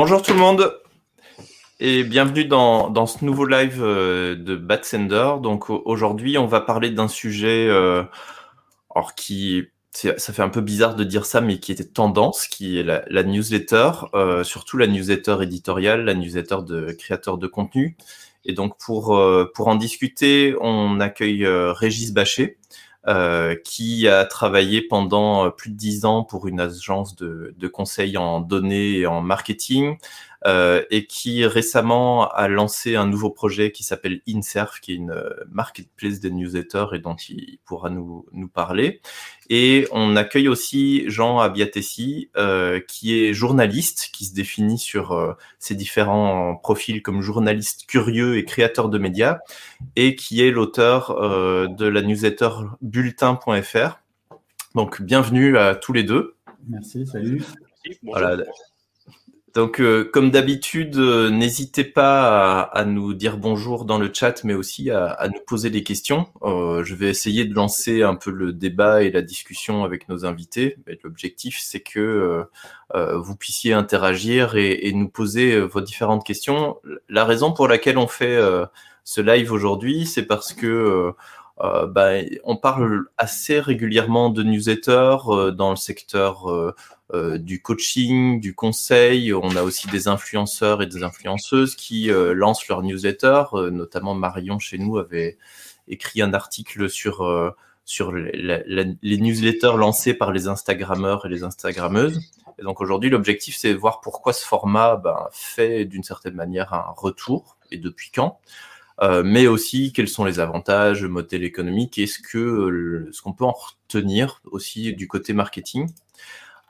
Bonjour tout le monde et bienvenue dans, ce nouveau live euh, de Bad Sender. Donc aujourd'hui, on va parler d'un sujet euh, qui ça fait un peu bizarre de dire ça, mais qui était tendance, qui est la, newsletter, euh, surtout la newsletter éditoriale, la newsletter de créateurs de contenu. Et donc pour pour en discuter, on accueille Régis Bachet, euh, qui a travaillé pendant euh, plus de dix ans pour une agence de, de conseil en données et en marketing, euh, et qui récemment a lancé un nouveau projet qui s'appelle Inserf, qui est une euh, marketplace des newsletters et dont il pourra nous, nous parler. Et on accueille aussi Jean Abiatessi, euh, qui est journaliste, qui se définit sur euh, ses différents profils comme journaliste curieux et créateur de médias, et qui est l'auteur euh, de la newsletter bulletin.fr. Donc bienvenue à tous les deux. Merci, salut. Voilà. Donc, euh, comme d'habitude, euh, n'hésitez pas à, nous dire bonjour dans le chat, mais aussi à, nous poser des questions. Euh, je vais essayer de lancer un peu le débat et la discussion avec nos invités. L'objectif, c'est que vous puissiez interagir et, nous poser vos différentes questions. La raison pour laquelle on fait ce live aujourd'hui, c'est parce que bah, on parle assez régulièrement de newsletters dans le secteur euh, du coaching, du conseil. On a aussi des influenceurs et des influenceuses qui euh, lancent leur newsletter. Euh, notamment Marion chez nous avait écrit un article sur sur les newsletters lancés par les Instagrammeurs et les Instagrammeuses. Et donc aujourd'hui, l'objectif, c'est de voir pourquoi ce format ben, fait d'une certaine manière un retour et depuis quand? Mais aussi quels sont les avantages, le modèle économique, et ce que ce qu'on peut en retenir aussi du côté marketing?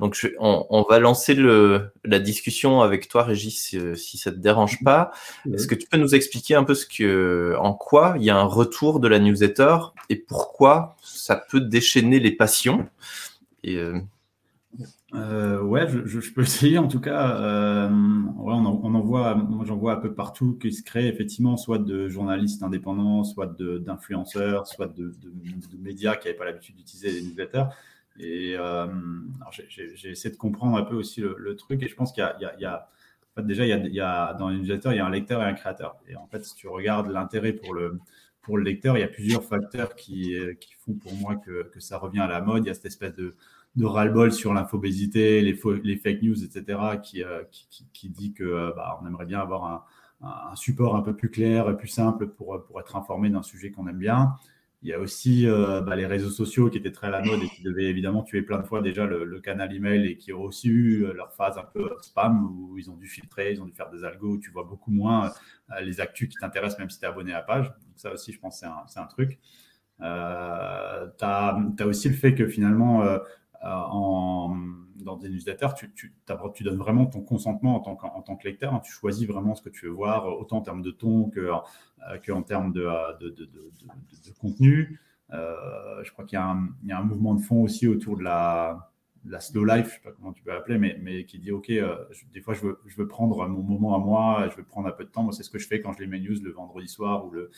Donc, je, on, on, va lancer le, la discussion avec toi, Régis, si, euh, si ça te dérange pas. Est-ce que tu peux nous expliquer un peu ce que, en quoi il y a un retour de la newsletter et pourquoi ça peut déchaîner les passions? Et, euh... Euh, ouais, je, je, peux essayer en tout cas. Euh, ouais, on, en, voit, moi j'en vois un peu partout qui se crée effectivement soit de journalistes indépendants, soit d'influenceurs, soit de, de, médias qui n'avaient pas l'habitude d'utiliser les newsletters. Et euh, j'ai essayé de comprendre un peu aussi le, truc. Et je pense qu'il y, a, déjà, il y a, il y a dans l'utilisateur, il y a un lecteur et un créateur. Et en fait, si tu regardes l'intérêt pour le, pour le lecteur, il y a plusieurs facteurs qui, qui font pour moi que, que, ça revient à la mode. Il y a cette espèce de, de ras-le-bol sur l'infobésité, les, les fake news, etc., qui, euh, qui, qui, dit que euh, bah, on aimerait bien avoir un, un, support un peu plus clair, plus simple pour, pour être informé d'un sujet qu'on aime bien. Il y a aussi euh, bah, les réseaux sociaux qui étaient très à la mode et qui devaient évidemment tuer plein de fois déjà le, canal email et qui ont aussi eu euh, leur phase un peu spam où ils ont dû filtrer, ils ont dû faire des algos où tu vois beaucoup moins euh, les actus qui t'intéressent même si tu es abonné à la page. Ça aussi, je pense, c'est un, un, truc. Euh, tu as, aussi le fait que finalement, en dans des newsletters, tu, donnes vraiment ton consentement en tant, que lecteur. Hein. tu choisis vraiment ce que tu veux voir, autant en termes de ton que, euh, que en termes de, euh, contenu. Euh, je crois qu'il y, a un mouvement de fond aussi autour de la, slow life, je ne sais pas comment tu peux l'appeler, mais, qui dit OK, euh, des fois je veux, prendre mon moment à moi, je veux prendre un peu de temps. Moi, c'est ce que je fais quand je lis mes news le vendredi soir ou le,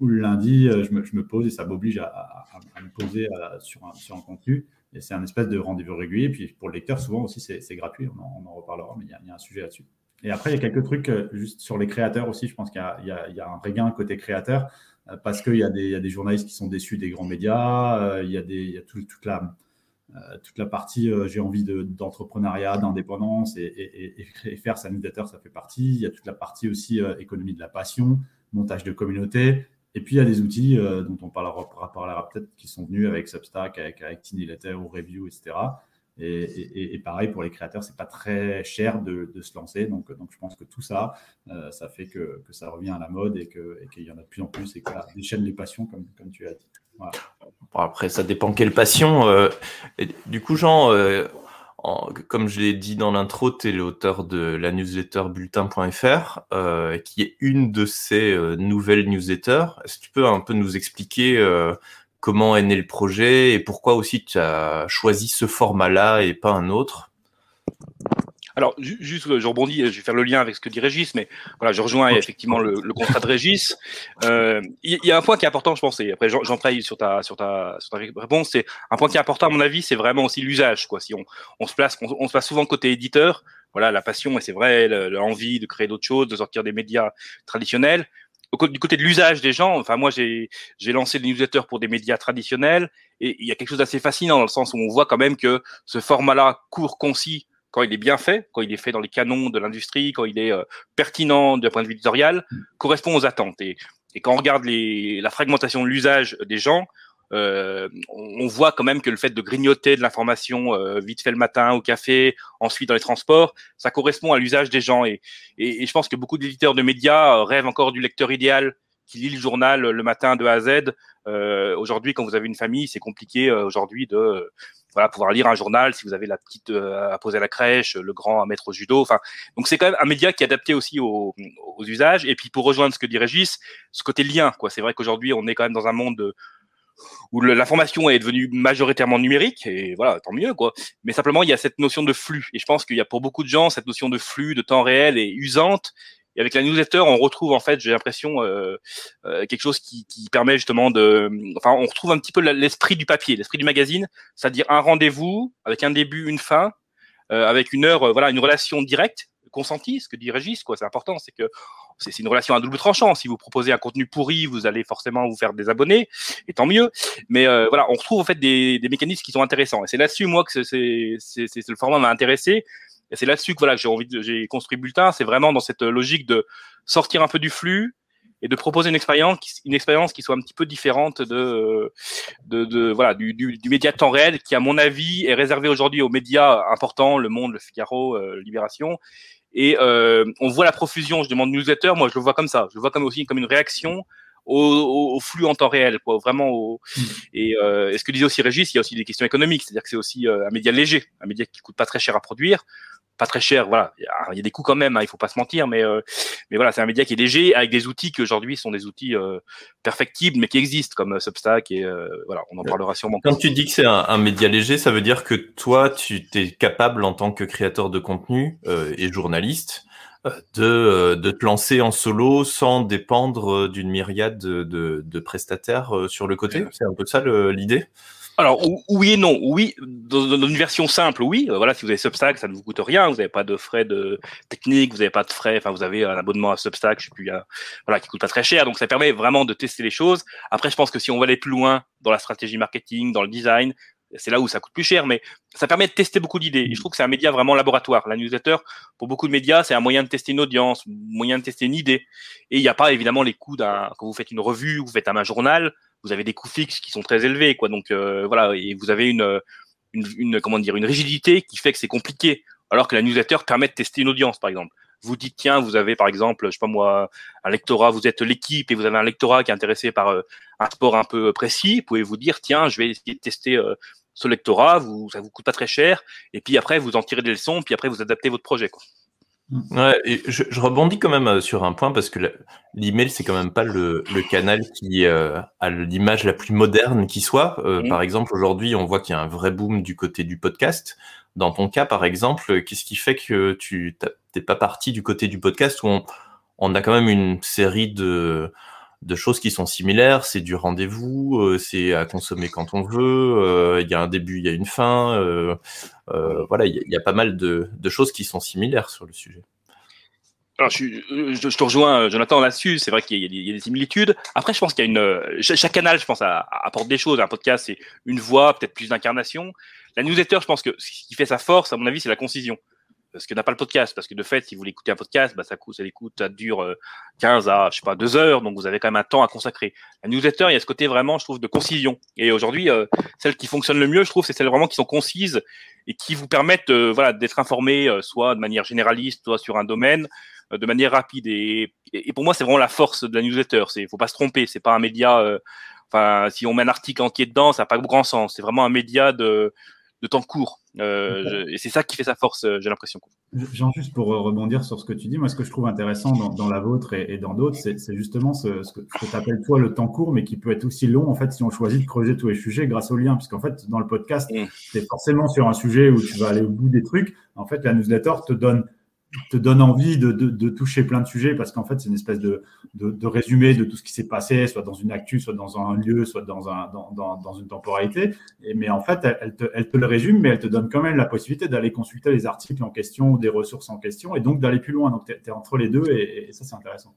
lundi. je, me, pose et ça m'oblige à, me poser sur un contenu. Et c'est un espèce de rendez-vous régulier. Puis pour le lecteur, souvent aussi, c'est gratuit. On en, reparlera, mais il y, a un sujet là-dessus. Et après, il y a quelques trucs euh, juste sur les créateurs aussi. Je pense qu'il y, a un regain côté créateur euh, parce qu'il y, a des journalistes qui sont déçus des grands médias. Euh, il y a, toute, la, partie, j'ai envie d'entrepreneuriat, d'indépendance et, et, et, faire sa newsletter, ça fait partie. Il y a toute la partie aussi économie de la passion, montage de communauté. Et puis, il y a des outils euh, dont on parlera, parlera peut-être qui sont venus avec Substack, avec, avec Tiny Letter ou Review, etc. Et, pareil, pour les créateurs, c'est pas très cher de, de, se lancer. Donc, je pense que tout ça, euh, ça fait que, ça revient à la mode et qu'il y en a de plus en plus et que ça déchaîne les passions, comme, tu as dit. Après, ça dépend quelle passion. Euh, du coup, Jean, comme je l'ai dit dans l'intro, tu es l'auteur de la newsletter bulletin.fr, euh, qui est une de ces euh, nouvelles newsletters. Est-ce que tu peux un peu nous expliquer euh, comment est né le projet et pourquoi aussi tu as choisi ce format-là et pas un autre? Alors, juste, je rebondis, je vais faire le lien avec ce que dit Régis, mais voilà, je rejoins effectivement le, le contrat de Régis. Euh, il y, a un point qui est important, je pense, et après j'entraille sur ta, sur ta, sur ta réponse, c'est un point qui est important à mon avis, c'est vraiment aussi l'usage, quoi. Si on, on se place, on, on, se place souvent côté éditeur, voilà la passion et c'est vrai l'envie de créer d'autres choses, de sortir des médias traditionnels. Du côté de l'usage des gens, enfin moi j'ai j'ai lancé des newsletters pour des médias traditionnels et il y a quelque chose d'assez fascinant dans le sens où on voit quand même que ce format-là court, concis, quand il est bien fait, quand il est fait dans les canons de l'industrie, quand il est euh, pertinent d'un point de vue éditorial, correspond aux attentes. Et, quand on regarde la fragmentation de l'usage des gens, euh, on voit quand même que le fait de grignoter de l'information euh, vite fait le matin au café, ensuite dans les transports, ça correspond à l'usage des gens. Et, et, je pense que beaucoup d'éditeurs de médias rêvent encore du lecteur idéal qui lit le journal le matin de A à Z. Euh, aujourd'hui, quand vous avez une famille, c'est compliqué aujourd'hui de voilà pouvoir lire un journal si vous avez la petite à poser à la crèche, le grand à mettre au judo. Enfin, donc c'est quand même un média qui est adapté aussi aux, usages. Et puis pour rejoindre ce que dit Régis, ce côté lien, quoi. C'est vrai qu'aujourd'hui, on est quand même dans un monde de où l'information est devenue majoritairement numérique, et voilà, tant mieux, quoi. Mais simplement, il y a cette notion de flux. Et je pense qu'il y a pour beaucoup de gens, cette notion de flux, de temps réel est usante. Et avec la newsletter, on retrouve, en fait, j'ai l'impression, euh, euh, quelque chose qui, qui, permet justement de... Enfin, on retrouve un petit peu l'esprit du papier, l'esprit du magazine, c'est-à-dire un rendez-vous avec un début, une fin, euh, avec une heure, voilà, une relation directe, consentie, ce que dit Régis, quoi. C'est important, c'est que c'est une relation à double tranchant. Si vous proposez un contenu pourri, vous allez forcément vous faire des abonnés, et tant mieux. Mais euh, voilà, on retrouve en fait des, des mécanismes qui sont intéressants. Et c'est là-dessus, moi, que c'est le format m'a intéressé. Et c'est là-dessus que voilà, j'ai envie, j'ai construit Bulletin. C'est vraiment dans cette logique de sortir un peu du flux et de proposer une expérience, une expérience qui soit un petit peu différente de, de, de voilà, du, du, du, média temps réel, qui à mon avis est réservé aujourd'hui aux médias importants, Le Monde, Le Figaro, euh, Libération, et euh, on voit la profusion, je demande newsletter, moi je le vois comme ça, je le vois comme aussi comme une réaction au, au, flux en temps réel, quoi, vraiment. Au, mm. et, euh, et, ce que disait aussi Régis, il y a aussi des questions économiques, c'est-à-dire que c'est aussi euh, un média léger, un média qui coûte pas très cher à produire, pas très cher, voilà. Il y a, des coûts quand même, hein, il faut pas se mentir, mais euh, mais voilà, c'est un média qui est léger avec des outils qui aujourd'hui sont des outils euh, perfectibles, mais qui existent comme euh, Substack et voilà, on en parlera sûrement. Quand tu dis que c'est un, un, média léger, ça veut dire que toi, tu es capable en tant que créateur de contenu et journaliste de, de te lancer en solo sans dépendre d'une myriade de, de, de prestataires sur le côté? C'est un peu ça l'idée? Alors oui et non. Oui, dans, une version simple, oui. Euh, voilà, si vous avez Substack, ça ne vous coûte rien. Vous n'avez pas de frais de technique, vous n'avez pas de frais. Enfin, vous avez un abonnement à Substack, je sais plus, voilà, qui coûte pas très cher. Donc ça permet vraiment de tester les choses. Après, je pense que si on va aller plus loin dans la stratégie marketing, dans le design, c'est là où ça coûte plus cher, mais ça permet de tester beaucoup d'idées. Et je trouve que c'est un média vraiment laboratoire. La newsletter, pour beaucoup de médias, c'est un moyen de tester une audience, un moyen de tester une idée. Et il n'y a pas évidemment les coûts d'un, quand vous faites une revue, vous faites un journal, vous avez des coûts fixes qui sont très élevés, quoi. Donc euh, voilà, et vous avez une, une, comment dire, une rigidité qui fait que c'est compliqué. Alors que la newsletter permet de tester une audience, par exemple. Vous dites tiens, vous avez par exemple, je sais pas moi, un lectorat, vous êtes l'équipe et vous avez un lectorat qui est intéressé par euh, un sport un peu précis. Vous pouvez vous dire tiens, je vais essayer de tester euh, ce lectorat, vous, ça vous coûte pas très cher. Et puis après, vous en tirez des leçons, puis après vous adaptez votre projet. Ouais, et je, je, rebondis quand même euh, sur un point parce que l'email c'est quand même pas le, le canal qui euh, a l'image la plus moderne qui soit. Euh, Par exemple, aujourd'hui, on voit qu'il y a un vrai boom du côté du podcast. Dans ton cas, par exemple, qu'est-ce qui fait que tu t'es pas parti du côté du podcast où on, on a quand même une série de de choses qui sont similaires. C'est du rendez-vous, euh, c'est à consommer quand on veut. Euh, il y a un début, il y a une fin. Euh, voilà, il y, a pas mal de, choses qui sont similaires sur le sujet. Alors, je te rejoins, Jonathan, là-dessus. C'est vrai qu'il y, y, a des similitudes. Après, je pense qu'il y a une chaque canal, je pense, apporte des choses. Un podcast, c'est une voix, peut-être plus d'incarnation. La newsletter, je pense que ce qui fait sa force, à mon avis, c'est la concision ce que n'a pas le podcast. Parce que de fait, si vous voulez écouter un podcast, bah, ça coûte, ça dure 15 euh, à, je sais pas, 2 heures. Donc, vous avez quand même un temps à consacrer. La newsletter, il y a ce côté vraiment, je trouve, de concision. Et aujourd'hui, euh, celles qui fonctionnent le mieux, je trouve, c'est celles vraiment qui sont concises et qui vous permettent, euh, voilà, d'être informé, soit de manière généraliste, soit sur un domaine, de manière rapide. Et, et, pour moi, c'est vraiment la force de la newsletter. C'est, faut pas se tromper. C'est pas un média, enfin, si on met un article entier dedans, ça n'a pas grand sens. C'est vraiment un média de, de temps court. Euh, et c'est ça qui fait sa force, euh, j'ai l'impression. Jean, juste pour rebondir sur ce que tu dis, moi, ce que je trouve intéressant dans, la vôtre et, dans d'autres, c'est justement ce, ce que, tu appelles toi le temps court, mais qui peut être aussi long, en fait, si on choisit de creuser tous les sujets grâce au lien. Puisqu'en fait, dans le podcast, mm. tu es forcément sur un sujet où tu vas aller au bout des trucs. En fait, la newsletter te donne te donne envie de, de, toucher plein de sujets parce qu'en fait, c'est une espèce de, de, résumé de tout ce qui s'est passé, soit dans une actu, soit dans un lieu, soit dans, un, dans, dans, dans une temporalité. Mais en fait, elle, te, elle, te, le résume, mais elle te donne quand même la possibilité d'aller consulter les articles en question ou des ressources en question et donc d'aller plus loin. Donc, tu es, entre les deux et, ça, c'est intéressant.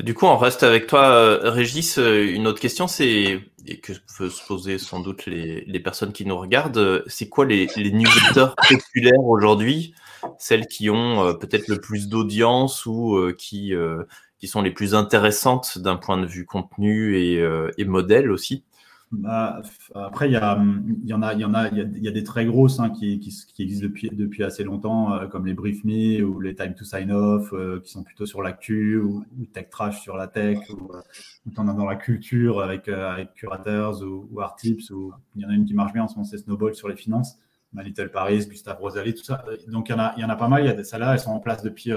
Du coup, on reste avec toi, euh, Régis. Euh, une autre question, c'est que peuvent se poser sans doute les, les personnes qui nous regardent. C'est quoi les, les newsletters populaires aujourd'hui? Celles qui ont euh, peut-être le plus d'audience ou euh, qui, euh, qui sont les plus intéressantes d'un point de vue contenu et, modèle aussi bah, après, il y, en a, il y il y a, des très grosses hein, qui, existent depuis, assez longtemps, comme les Brief Me ou les Time to Sign Off, qui sont plutôt sur l'actu, ou, Tech Trash sur la tech, ou, ou en as dans la culture avec, Curators ou, ou Art Tips, ou il y en a une qui marche bien en ce moment, c'est Snowball sur les finances. My Little Paris, Gustave Rosalie, tout ça. Donc il y en a, il y en a pas mal. Il y a des celles-là, elles sont en place depuis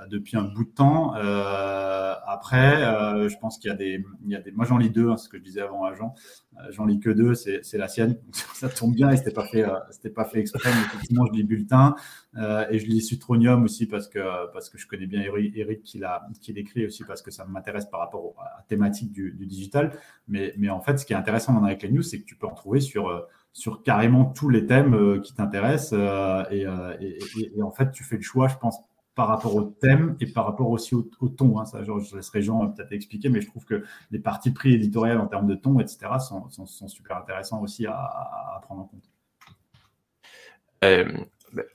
euh, depuis un bout de temps. Euh, après, euh, je pense qu'il y a des, il y a des. Moi, j'en lis deux, hein, ce que je disais avant à Jean. J'en lis que deux, c'est, c'est la sienne. ça tombe bien et c'était pas fait, c'était pas fait exprès. Mais effectivement, je lis Bulletin et je lis Sutronium aussi parce que parce que je connais bien Eric, Eric qui l'a qui l'écrit aussi parce que ça m'intéresse par rapport à la thématique du, du digital. Mais mais en fait, ce qui est intéressant avec les news, c'est que tu peux en trouver sur sur carrément tous les thèmes euh, qui t'intéressent. Euh, euh, et, en fait, tu fais le choix, je pense, par rapport au thème et par rapport aussi au, ton. Hein. Ça, je laisserai Jean peut-être expliquer, mais je trouve que les parties pris éditoriales en termes de ton, etc., sont, super intéressants aussi à, prendre en compte.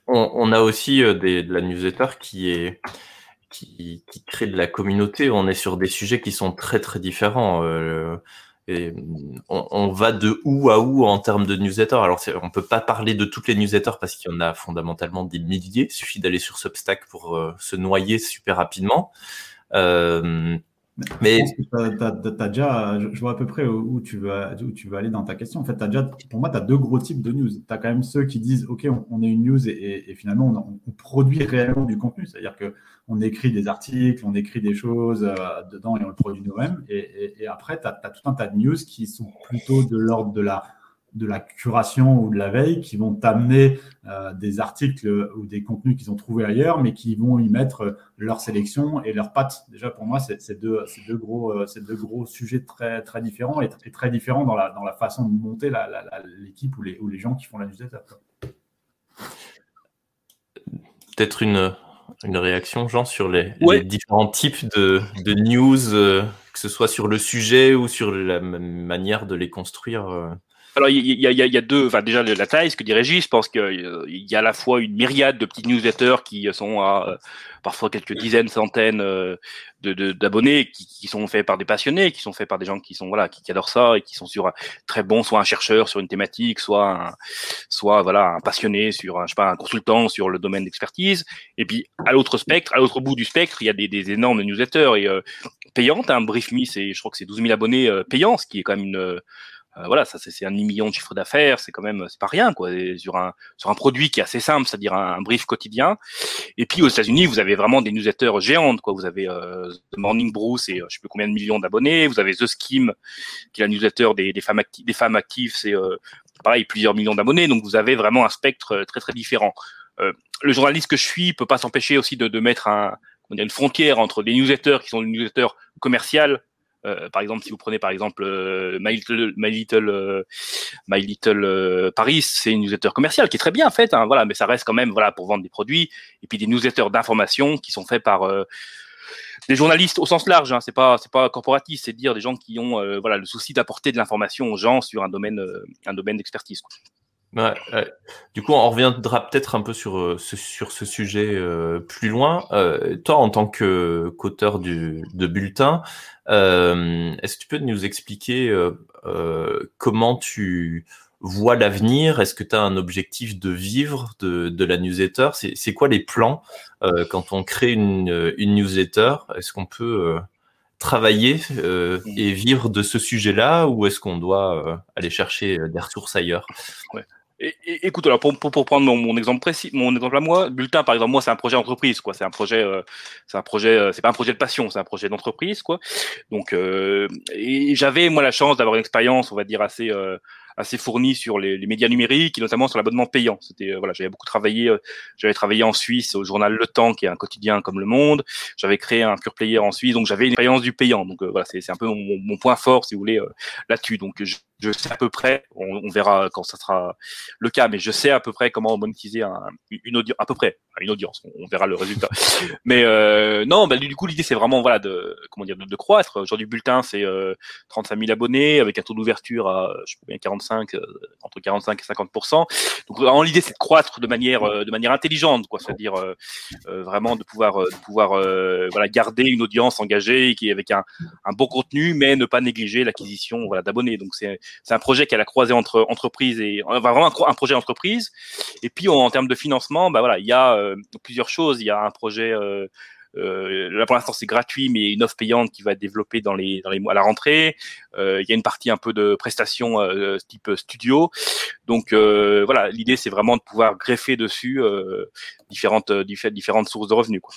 on, a aussi de la newsletter qui crée de la communauté. On est sur des sujets qui sont très très différents. Et on, va de où à où en termes de newsletters? Alors, on peut pas parler de toutes les newsletters parce qu'il y en a fondamentalement des milliers. Il suffit d'aller sur Substack pour euh, se noyer super rapidement. Euh, mais as, déjà, je vois à peu près où tu veux, où tu veux aller dans ta question. En fait, as déjà, pour moi, tu as deux gros types de news. Tu as quand même ceux qui disent, OK, on, est une news et, finalement, on, produit réellement du contenu. C'est-à-dire qu'on écrit des articles, on écrit des choses euh, dedans et on le produit nous-mêmes. Et, après, tu as, as, tout un tas de news qui sont plutôt de l'ordre de la de la curation ou de la veille qui vont t'amener euh, des articles ou des contenus qu'ils ont trouvés ailleurs, mais qui vont y mettre leur sélection et leurs pattes. Déjà, pour moi, c'est deux, deux, gros, euh, deux gros sujets très, très différents et, très différents dans la, dans la façon de monter l'équipe ou les, ou les gens qui font la newsletter. Peut-être une, une réaction, Jean, sur les, différents types de, de news, euh, que ce soit sur le sujet ou sur la manière de les construire alors, il y, a, deux, enfin déjà la taille, ce que dit Régis, je pense qu'il euh, y a à la fois une myriade de petites newsletters qui sont à euh, parfois quelques dizaines, centaines euh, d'abonnés de, qui, sont faits par des passionnés, qui sont faits par des gens qui sont voilà, qui, adorent ça et qui sont sur très bons, soit un chercheur sur une thématique, soit un, voilà un passionné sur, un, je sais pas, un consultant sur le domaine d'expertise. Et puis à l'autre spectre, à l'autre bout du spectre, il y a des, énormes newsletters et payantes. Un Brief Me, c'est, je crois que c'est 12 000 abonnés payants, ce qui est quand même une voilà, ça c'est un demi-million de chiffre d'affaires, c'est quand même c'est pas rien quoi, sur un sur un produit qui est assez simple, c'est-à-dire un, brief quotidien. Et puis aux États-Unis, vous avez vraiment des newsletters géantes quoi. Vous avez euh, The Morning Brew, c'est euh, je sais plus combien de millions d'abonnés. Vous avez The Scheme, qui est la newsletter des, des femmes actives, des femmes actives, c'est pareil plusieurs millions d'abonnés. Donc vous avez vraiment un spectre très très différent. le journaliste que je suis peut pas s'empêcher aussi de, de mettre un, une frontière entre les newsletters qui sont des newsletters commerciales euh, par exemple, si vous prenez par exemple euh, My Little, My Little, euh, Paris, c'est une newsletter commerciale qui est très bien faite, hein, voilà, mais ça reste quand même voilà pour vendre des produits et puis des newsletters d'information qui sont faits par des journalistes au sens large. Hein, c'est pas c'est pas corporatiste, c'est dire des gens qui ont voilà le souci d'apporter de l'information aux gens sur un domaine un domaine d'expertise. Ouais, Du coup, on reviendra peut-être un peu sur ce, sur ce sujet plus loin. toi, en tant que qu'auteur du de bulletin, euh, est-ce que tu peux nous expliquer euh, euh, comment tu vois l'avenir? Est-ce que tu as un objectif de vivre de, de la newsletter? C'est quoi les plans quand on crée une, une newsletter? Est-ce qu'on peut travailler et vivre de ce sujet-là ou est-ce qu'on doit aller chercher des ressources ailleurs? Ouais écoute, alors pour, pour, prendre mon, exemple précis, mon exemple à moi, bulletin par exemple, moi c'est un projet entreprise, quoi. C'est un projet, euh, c'est un projet, euh, c'est pas un projet de passion, c'est un projet d'entreprise, quoi. Donc, euh, et j'avais moi la chance d'avoir une expérience, on va dire assez assez fourni sur les, les, médias numériques et notamment sur l'abonnement payant. C'était voilà, j'avais beaucoup travaillé, j'avais travaillé en Suisse au journal Le Temps, qui est un quotidien comme Le Monde. J'avais créé un pure player en Suisse, donc j'avais une expérience du payant. Donc voilà, c'est un peu mon, mon, point fort, si vous voulez, là-dessus. Donc je, je sais à peu près, on, verra quand ça sera le cas, mais je sais à peu près comment monétiser un, une audience, à peu près une audience. On, verra le résultat. mais euh, non, bah, du coup l'idée c'est vraiment voilà de comment dire de, croître. Aujourd'hui bulletin c'est euh, 35 000 abonnés avec un taux d'ouverture à je sais pas bien 45 euh, entre 45 et 50 Donc vraiment l'idée c'est de croître de manière euh, de manière intelligente quoi, c'est-à-dire vraiment de pouvoir de pouvoir voilà garder une audience engagée qui avec un, un bon contenu, mais ne pas négliger l'acquisition voilà d'abonnés. Donc c'est c'est un projet qui a la croisée entre entreprises et vraiment un, projet entreprise. Et puis en, termes de financement, bah voilà, il y a euh, plusieurs choses. Il y a un projet euh, euh, là pour l'instant c'est gratuit, mais une offre payante qui va être développée dans les dans les mois à la rentrée. il y a une partie un peu de prestations type studio. Donc voilà, l'idée c'est vraiment de pouvoir greffer dessus différentes différentes sources de revenus. Quoi.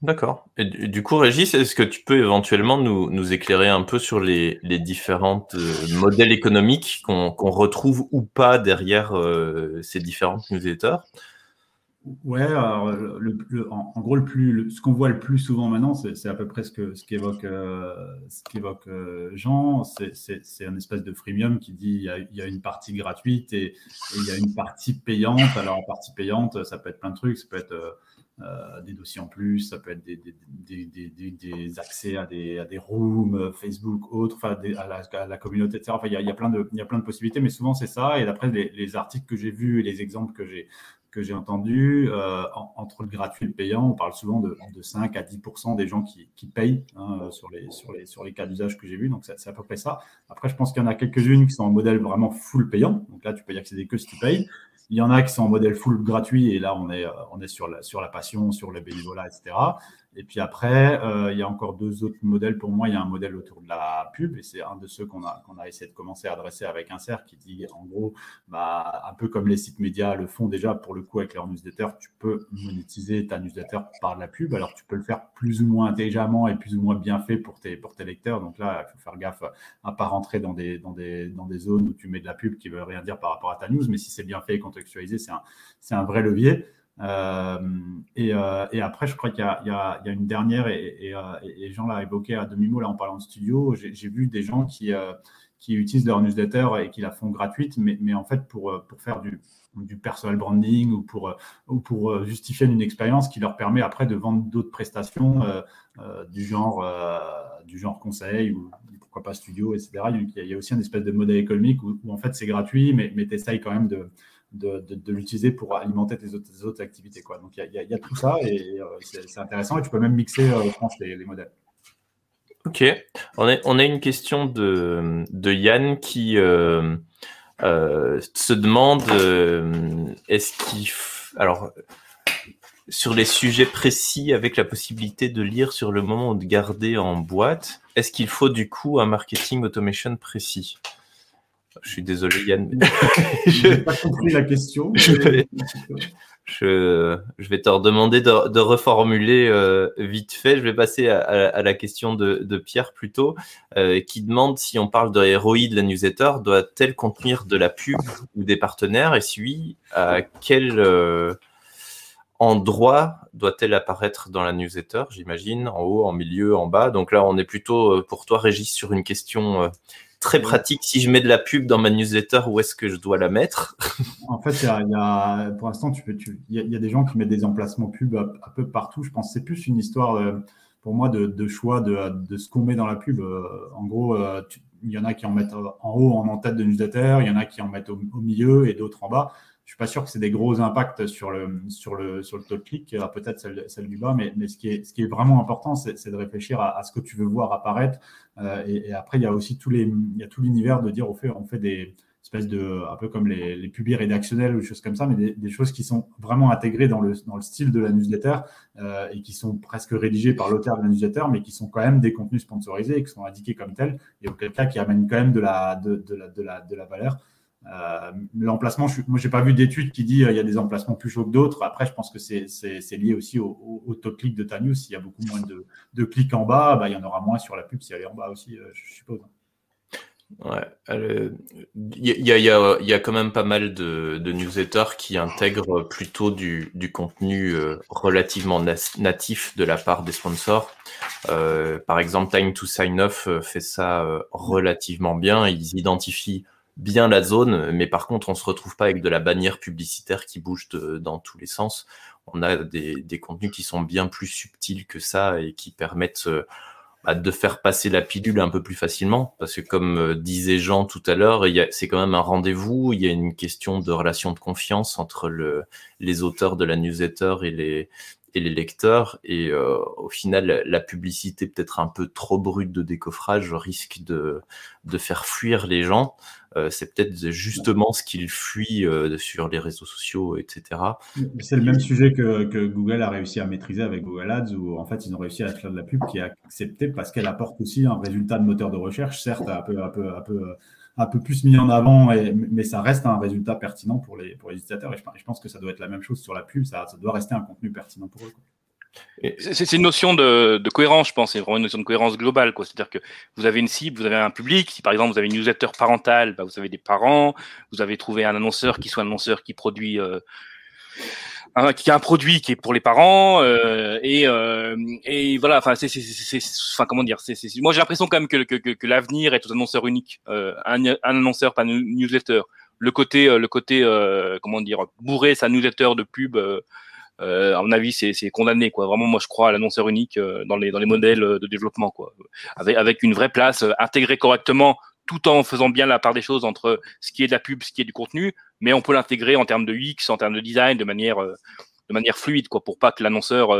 D'accord. Et du coup, Régis, est-ce que tu peux éventuellement nous, nous éclairer un peu sur les, les différents euh, modèles économiques qu'on retrouve ou pas derrière euh, ces différentes newsletters? Ouais, alors le, en, gros, le plus, ce qu'on voit le plus souvent maintenant, c'est à peu près ce qu'évoque ce qu'évoque euh, euh, Jean. C'est un espèce de freemium qui dit il y a, il y a une partie gratuite et, et, il y a une partie payante. Alors, la partie payante, ça peut être plein de trucs. Ça peut être euh, des dossiers en plus, ça peut être des, accès à des, rooms, euh, Facebook, autres, enfin à la, communauté, etc. Enfin, il y, a, plein de, possibilités, mais souvent c'est ça. Et d'après les, articles que j'ai vus et les exemples que j'ai entendus, euh, entre le gratuit et le payant, on parle souvent de, de 5 à 10% des gens qui, payent hein, sur, les, sur, les, sur les cas d'usage que j'ai vus. Donc, c'est à peu près ça. Après, je pense qu'il y en a quelques-unes qui sont en modèle vraiment full payant. Donc là, tu peux y accéder que si tu payes. Il y en a qui sont en modèle full gratuit et là, on est, euh, on est sur, la, sur la passion, sur le bénévolat, etc. Et puis après, euh, il y a encore deux autres modèles pour moi. Il y a un modèle autour de la pub, et c'est un de ceux qu'on a, qu'on a essayé de commencer à adresser avec un CERF qui dit, en gros, bah, un peu comme les sites médias le font déjà, pour le coup, avec leur newsletter, tu peux monétiser ta newsletter par la pub. Alors, tu peux le faire plus ou moins intelligemment et plus ou moins bien fait pour tes, pour tes lecteurs. Donc là, il faut faire gaffe à ne pas rentrer dans des, dans, des, dans des zones où tu mets de la pub qui ne veut rien dire par rapport à ta news. Mais si c'est bien fait et contextualisé, c'est un, c'est un vrai levier. Euh, et, euh, et, après, je crois qu'il y, a une dernière, et, et, euh, et Jean l'a évoqué à demi-mot là en parlant de studio. J'ai vu des gens qui, utilisent leur newsletter et qui la font gratuite, mais, en fait pour, faire du, personal branding ou pour, ou pour justifier une expérience qui leur permet après de vendre d'autres prestations du, genre, conseil ou pourquoi pas studio, etc. Il y a, aussi un espèce de modèle économique où, où en fait c'est gratuit, mais, mais tu essayes quand même de de, l'utiliser pour alimenter tes autres, activités. Quoi. Donc il y, a tout ça et euh, c'est intéressant et tu peux même mixer, euh, je pense, les, les, modèles. Ok, on a, on a une question de, de Yann qui euh, se demande est-ce qu'il. Alors, sur les sujets précis avec la possibilité de lire sur le moment ou de garder en boîte, est-ce qu'il faut du coup un marketing automation précis? Je suis désolé, Yann. je n'ai pas compris la question. Je, je, vais te redemander de, de reformuler euh, vite fait. Je vais passer à, à, la question de, de Pierre plutôt, euh, qui demande si on parle de ROI de la newsletter, doit-elle contenir de la pub ou des partenaires? Et si oui, à quel euh, endroit doit-elle apparaître dans la newsletter J'imagine, en haut, en milieu, en bas? Donc là, on est plutôt pour toi, Régis, sur une question très pratique. Si je mets de la pub dans ma newsletter, où est-ce que je dois la mettre? En fait, il y, a, pour l'instant, tu peux, il y, a des gens qui mettent des emplacements pub un, peu partout. Je pense que c'est plus une histoire, euh, pour moi, de, choix de, de ce qu'on met dans la pub. Euh, en gros, euh, il y en a qui en mettent en haut, en tête de newsletter, il y en a qui en mettent au milieu et d'autres en bas je suis pas sûr que c'est des gros impacts sur le, sur le, sur le taux de clic, peut-être celle, celle, du bas, mais, mais ce, qui est, ce qui est vraiment important, c'est de réfléchir à, à, ce que tu veux voir apparaître. Euh, et, et, après, il y a aussi tous les, il y a tout l'univers de dire, au fait, on fait des espèces de, un peu comme les, les rédactionnels ou des choses comme ça, mais des, des, choses qui sont vraiment intégrées dans le, dans le style de la newsletter euh, et qui sont presque rédigées par l'auteur de la newsletter, mais qui sont quand même des contenus sponsorisés et qui sont indiqués comme tels, et auquel cas qui amènent quand même de la, de, de la, de la, de la valeur. Euh, L'emplacement, moi, j'ai pas vu d'études qui dit euh, il y a des emplacements plus chauds que d'autres. Après, je pense que c'est lié aussi au, au, au taux de clic de ta news. S'il y a beaucoup moins de, clics en bas, bah, il y en aura moins sur la pub si elle est en bas aussi, euh, je suppose. Ouais, il y, a, quand même pas mal de, de newsletters qui intègrent plutôt du, du contenu relativement natif de la part des sponsors. Par exemple, Time to Sign Off fait ça relativement bien. Ils identifient bien la zone, mais par contre, on se retrouve pas avec de la bannière publicitaire qui bouge de, dans tous les sens. On a des, des, contenus qui sont bien plus subtils que ça et qui permettent de faire passer la pilule un peu plus facilement, parce que comme euh, disait Jean tout à l'heure, c'est quand même un rendez-vous, il y a une question de relation de confiance entre le, les auteurs de la newsletter et les, et les lecteurs, et euh, au final, la publicité peut-être un peu trop brute de décoffrage risque de, de faire fuir les gens. Euh, c'est peut-être justement ce qu'ils fuient euh, sur les réseaux sociaux, etc. C'est le même sujet que, que, Google a réussi à maîtriser avec Google Ads, où en fait ils ont réussi à faire de la pub qui est acceptée parce qu'elle apporte aussi un résultat de moteur de recherche, certes un peu, un peu, un peu, un peu plus mis en avant, mais ça reste un résultat pertinent pour les, utilisateurs. Et je, pense que ça doit être la même chose sur la pub, ça, doit rester un contenu pertinent pour eux. C'est une notion de, de, cohérence, je pense. C'est vraiment une notion de cohérence globale. C'est-à-dire que vous avez une cible, vous avez un public. Si par exemple vous avez une newsletter parentale, bah, vous avez des parents. Vous avez trouvé un annonceur qui soit un annonceur qui produit, euh, un, qui a un produit qui est pour les parents. Euh, et, euh, et voilà. Enfin, c'est, enfin comment dire. c'est moi j'ai l'impression quand même que, que, que, que l'avenir est aux annonceurs uniques. Euh, un, un, annonceur, pas newsletter. Le côté, euh, le côté, euh, comment dire, bourrer sa newsletter de pub euh, à mon avis, c'est condamné. Quoi. Vraiment, moi, je crois à l'annonceur unique euh, dans, les, dans les modèles euh, de développement, quoi. Avec, avec une vraie place, intégrée correctement, tout en faisant bien la part des choses entre ce qui est de la pub, ce qui est du contenu, mais on peut l'intégrer en termes de UX, en termes de design, de manière, de manière fluide, quoi, pour pas que l'annonceur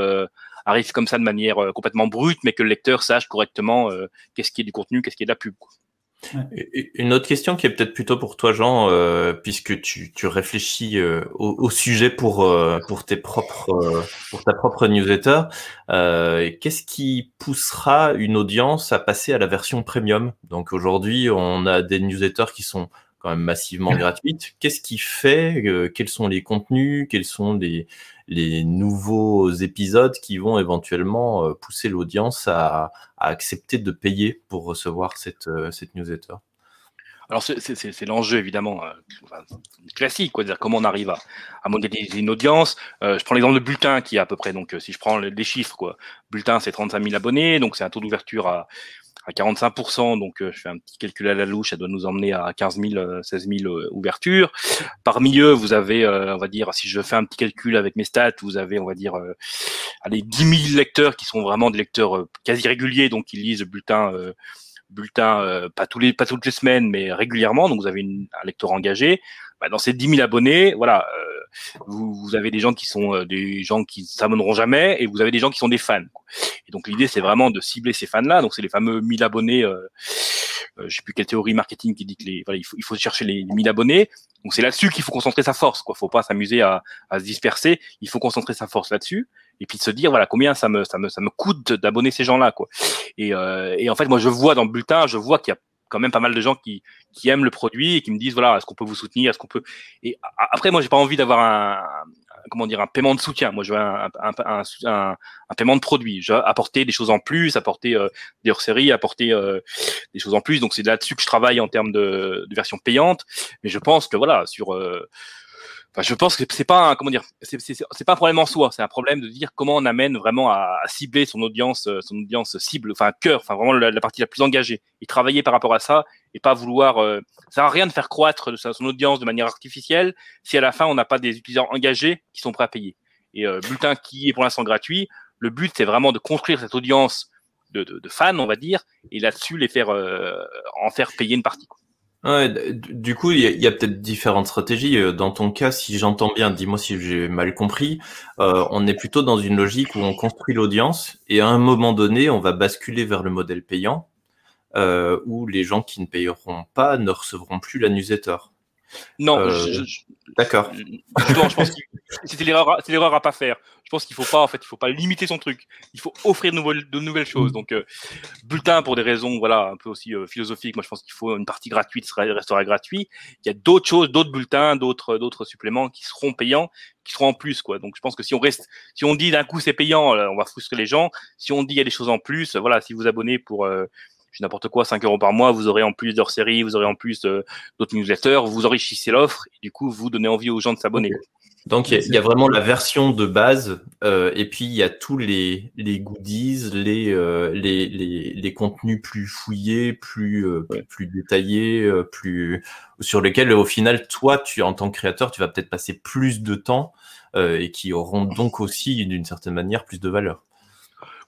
arrive comme ça de manière complètement brute, mais que le lecteur sache correctement qu'est-ce qui est du contenu, qu'est-ce qui est de la pub. Une autre question qui est peut-être plutôt pour toi, Jean, euh, puisque tu, tu réfléchis euh, au, sujet pour euh, pour tes propres pour ta propre newsletter. Qu'est-ce qui poussera une audience à passer à la version premium? Donc aujourd'hui, on a des newsletters qui sont quand même massivement gratuites. Qu'est-ce qui fait Quels sont les contenus Quels sont les les nouveaux épisodes qui vont éventuellement euh, pousser l'audience à, accepter de payer pour recevoir cette, euh, cette newsletter? Alors c'est l'enjeu évidemment euh, classique, quoi, dire comment on arrive à, à modéliser une audience. je prends l'exemple de Bulletin qui est à peu près donc si je prends les, chiffres quoi, Bulletin c'est 35 000 abonnés, donc c'est un taux d'ouverture à à 45%, donc euh, je fais un petit calcul à la louche, ça doit nous emmener à 15 000, 16 000 ouvertures. Parmi eux, vous avez, euh, on va dire, si je fais un petit calcul avec mes stats, vous avez, on va dire, euh, allez, 10 000 lecteurs qui sont vraiment des lecteurs quasi réguliers, donc qui lisent le bulletin bulletin pas tous les pas toutes les semaines mais régulièrement donc vous avez une, un lecteur engagé bah, dans ces 10 000 abonnés voilà vous, vous, avez des gens qui sont euh, des gens qui s'abonneront jamais et vous avez des gens qui sont des fans. Et donc l'idée c'est vraiment de cibler ces fans-là. Donc c'est les fameux 1000 abonnés. Euh, euh, je sais plus quelle théorie marketing qui dit que les, voilà, il faut, il faut chercher les 1000 abonnés. Donc c'est là-dessus qu'il faut concentrer sa force. Quoi, faut pas s'amuser à, à se disperser. Il faut concentrer sa force là-dessus et puis de se dire voilà combien ça me ça me ça me coûte d'abonner ces gens-là quoi. Et, euh, et en fait moi je vois dans le bulletin, je vois qu'il y a quand même pas mal de gens qui, qui aiment le produit et qui me disent voilà est-ce qu'on peut vous soutenir est-ce qu'on peut et après moi j'ai pas envie d'avoir un, comment dire un paiement de soutien. Moi je veux un, un, un, un paiement de produit. Je veux apporter des choses en plus apporter euh, des hors-séries apporter euh, des choses en plus. Donc c'est là-dessus que je travaille en termes de, de version payante. Mais je pense que voilà sur euh, je pense que c'est pas un, comment dire, c'est pas un problème en soi, c'est un problème de dire comment on amène vraiment à, cibler son audience, euh, son audience cible, enfin cœur, enfin vraiment la, partie la plus engagée, et travailler par rapport à ça, et pas vouloir. Euh, ça sert à rien de faire croître son audience de manière artificielle si à la fin on n'a pas des utilisateurs engagés qui sont prêts à payer. Et euh, bulletin qui est pour l'instant gratuit, le but c'est vraiment de construire cette audience de, de, de fans, on va dire, et là-dessus les faire euh, en faire payer une partie. Quoi. Du coup, il y a, peut-être différentes stratégies. Euh, dans ton cas, si j'entends bien, dis-moi si j'ai mal compris, euh, on est plutôt dans une logique où on construit l'audience et à un moment donné, on va basculer vers le modèle payant, euh, où les gens qui ne payeront pas ne recevront plus la newsletter. Non, euh, d'accord. je pense que c'est l'erreur, à pas faire. Je pense qu'il faut pas, en fait, il faut pas limiter son truc. Il faut offrir de nouvelles, de nouvelles choses. Donc, euh, bulletin pour des raisons, voilà, un peu aussi euh, philosophiques. Moi, je pense qu'il faut une partie gratuite restera gratuit. Il y a d'autres choses, d'autres bulletins, d'autres, d'autres suppléments qui seront payants, qui seront en plus, quoi. Donc, je pense que si on reste, si on dit d'un coup c'est payant, on va frustrer les gens. Si on dit il y a des choses en plus, voilà, si vous abonnez pour n'importe quoi, 5 euros par mois, vous aurez en plus d'heures séries, vous aurez en plus d'autres newsletters, vous enrichissez l'offre et du coup, vous donnez envie aux gens de s'abonner. Donc il y, a vraiment la version de base euh, et puis il y a tous les, les goodies, les, euh, les, les, les, contenus plus fouillés, plus, euh, plus, détaillés, euh, plus sur lesquels au final toi tu en tant que créateur tu vas peut-être passer plus de temps et qui auront donc aussi d'une certaine manière plus de valeur.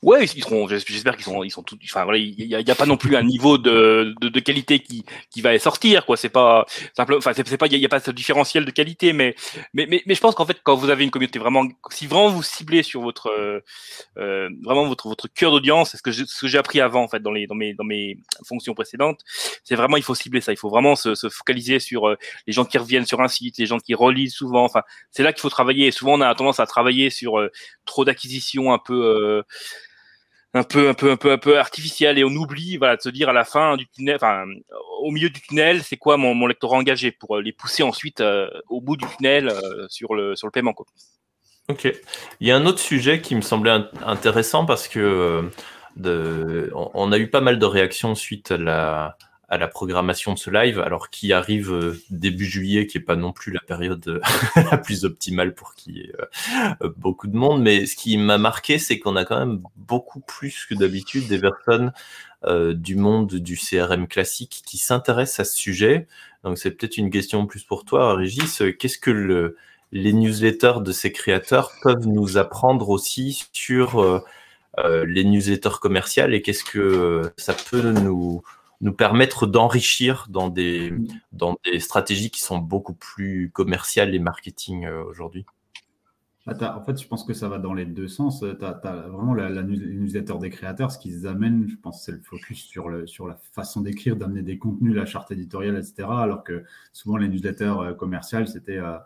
Ouais, ils seront. J'espère qu'ils sont, ils sont tous. Enfin voilà, il y, a, pas non plus un niveau de, de, de, qualité qui qui va sortir quoi. C'est pas simple. Enfin c'est pas. Il y, a pas ce différentiel de qualité, mais mais mais, mais je pense qu'en fait quand vous avez une communauté vraiment, si vraiment vous ciblez sur votre euh, vraiment votre votre cœur d'audience, ce que ce que j'ai appris avant en fait dans les dans mes dans mes fonctions précédentes, c'est vraiment il faut cibler ça. Il faut vraiment se, se focaliser sur euh, les gens qui reviennent sur un site, les gens qui relisent souvent. Enfin c'est là qu'il faut travailler. Et souvent on a tendance à travailler sur euh, trop d'acquisitions un peu euh, un peu un peu un peu un peu artificiel et on oublie voilà de se dire à la fin du tunnel enfin au milieu du tunnel c'est quoi mon, mon lectorat engagé pour euh, les pousser ensuite euh, au bout du tunnel euh, sur le sur le paiement quoi. Ok. Il y a un autre sujet qui me semblait intéressant parce que de, on, a eu pas mal de réactions suite à la à la programmation de ce live, alors qui arrive euh, début juillet, qui est pas non plus la période euh, la plus optimale pour qu'il y ait euh, beaucoup de monde. Mais ce qui m'a marqué, c'est qu'on a quand même beaucoup plus que d'habitude des personnes du monde du CRM classique qui s'intéressent à ce sujet. Donc c'est peut-être une question plus pour toi, Régis. Qu'est-ce que le, les newsletters de ces créateurs peuvent nous apprendre aussi sur les newsletters commerciales et qu'est-ce que ça peut nous nous permettre d'enrichir dans des, mm. dans des stratégies qui sont beaucoup plus commerciales et marketing euh, aujourd'hui bah, En fait, je pense que ça va dans les deux sens. Tu as, vraiment la, la, newsletter des créateurs. Ce qu'ils amènent, je pense, c'est le focus sur, le, sur la façon d'écrire, d'amener des contenus, la charte éditoriale, etc. Alors que souvent, les newsletters euh, commerciales, c'était. Euh,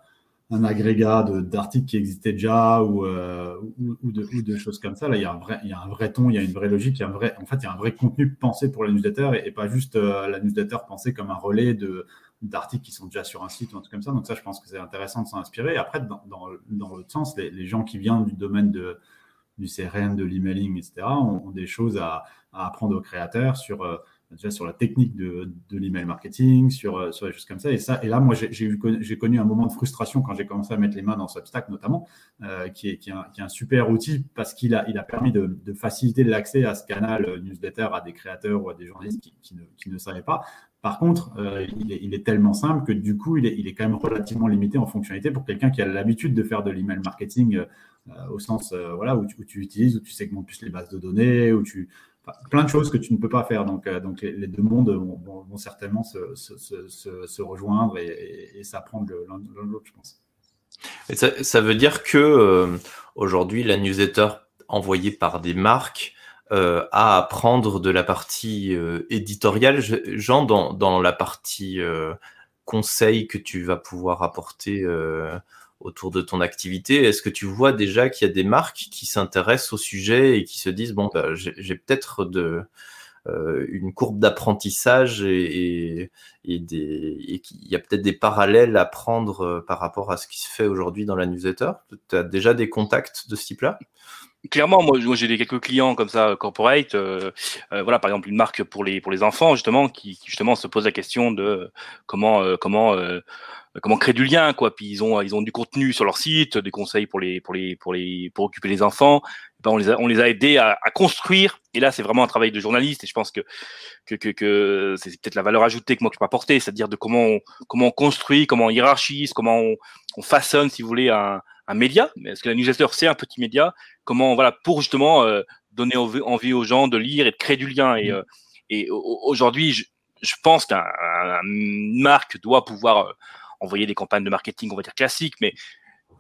un agrégat d'articles qui existaient déjà ou, euh, ou, de, choses comme ça. Là, il y, a un vrai, il y a un vrai ton, il y a une vraie logique, il y a un vrai, en fait, il y a un vrai contenu pensé pour la newsletter et, pas juste euh, la newsletter pensée comme un relais de d'articles qui sont déjà sur un site ou un truc comme ça. Donc ça, je pense que c'est intéressant de s'en inspirer. après, dans, dans, dans l'autre sens, les, gens qui viennent du domaine de, du CRM, de l'emailing, etc., ont, des choses à, à, apprendre aux créateurs sur... Euh, sur la technique de, de l'email marketing, sur, euh, sur des choses comme ça. Et, ça, et là, moi, j'ai connu un moment de frustration quand j'ai commencé à mettre les mains dans Substack, notamment, euh, qui, est, qui, est un, super outil parce qu'il a, il a permis de, faciliter l'accès à ce canal newsletter à des créateurs ou à des journalistes qui, ne, savaient pas. Par contre, euh, il, est, tellement simple que du coup, il est, il est quand même relativement limité en fonctionnalité pour quelqu'un qui a l'habitude de faire de l'email marketing au sens voilà, où tu, où, tu, utilises, où tu segmentes plus les bases de données, où tu, plein de choses que tu ne peux pas faire. Donc, euh, donc les, deux mondes vont, certainement se, se, se, rejoindre et, et, s'apprendre l'un de l'autre, je pense. Ça, ça, veut dire que euh, aujourd'hui, la newsletter envoyée par des marques euh, à prendre de la partie euh, éditoriale, Jean, dans, la partie conseil que tu vas pouvoir apporter autour de ton activité. Est-ce que tu vois déjà qu'il y a des marques qui s'intéressent au sujet et qui se disent bon, bah, j'ai peut-être euh, une courbe d'apprentissage et, et, y a peut-être des parallèles à prendre euh, par rapport à ce qui se fait aujourd'hui dans la newsletter? Tu as déjà des contacts de ce type-là? Clairement, moi, j'ai quelques clients comme ça corporate. Euh, voilà, par exemple une marque pour les enfants justement qui, justement se pose la question de comment comment comment créer du lien quoi. Puis ils ont ils ont du contenu sur leur site, des conseils pour les pour les pour les pour occuper les enfants. Ben, on les a on les a aidés à, à construire. Et là, c'est vraiment un travail de journaliste. Et je pense que que que, que c'est peut-être la valeur ajoutée que moi je peux apporter, c'est-à-dire de comment on, comment on construit, comment on hiérarchise, comment on, on façonne, si vous voulez, un un média. Mais est-ce que la newsletter c'est un petit média Comment voilà pour justement euh, donner envie aux gens de lire et de créer du lien. Et, mmh. euh, et aujourd'hui, je, je pense qu'une marque doit pouvoir euh, envoyer des campagnes de marketing, on va dire classiques, mais